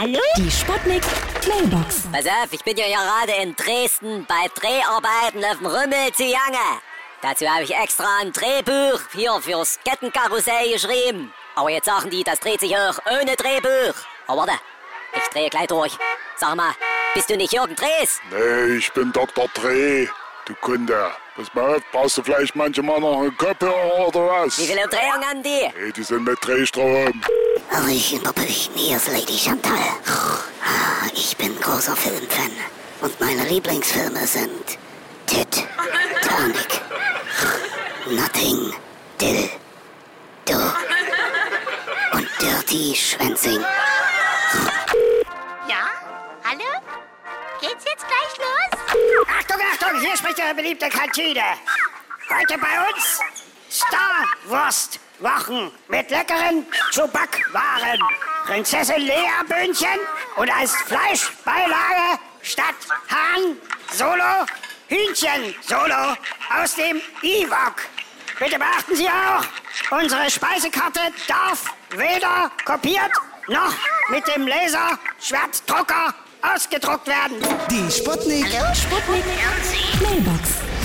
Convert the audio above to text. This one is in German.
Hallo? Die Sputnik Mailbox. Pass auf, ich bin ja gerade in Dresden bei Dreharbeiten auf dem Rümmel zu Jange. Dazu habe ich extra ein Drehbuch hier fürs Kettenkarussell geschrieben. Aber jetzt sagen die, das dreht sich auch ohne Drehbuch. Aber warte, ich drehe gleich durch. Sag mal, bist du nicht Jürgen Drees? Nee, ich bin Dr. Dreh, du Kunde. Pass mal auf, brauchst du vielleicht manchmal noch eine Kopfhörer oder was? Wie viele Umdrehungen haben die? Nee, die sind mit Drehstrom. Hallöchen, Popöchen, hier ist Lady Chantal. Ah, Ich bin großer Filmfan. Und meine Lieblingsfilme sind Titanic, Nothing, Dill, Do und Dirty Schwänzing. Ja? Hallo? Geht's jetzt gleich los? Achtung, Achtung, hier spricht Ihre beliebte Kantine. Heute bei uns Star-Wurst-Wochen mit leckeren Chewback-Waren. Prinzessin Lea-Böhnchen und als Fleischbeilage statt Hahn Solo Hühnchen Solo aus dem Ewok. Bitte beachten Sie auch, unsere Speisekarte darf weder kopiert noch mit dem Laserschwertdrucker ausgedruckt werden. Die Sputnik. Sputnik Mailbox.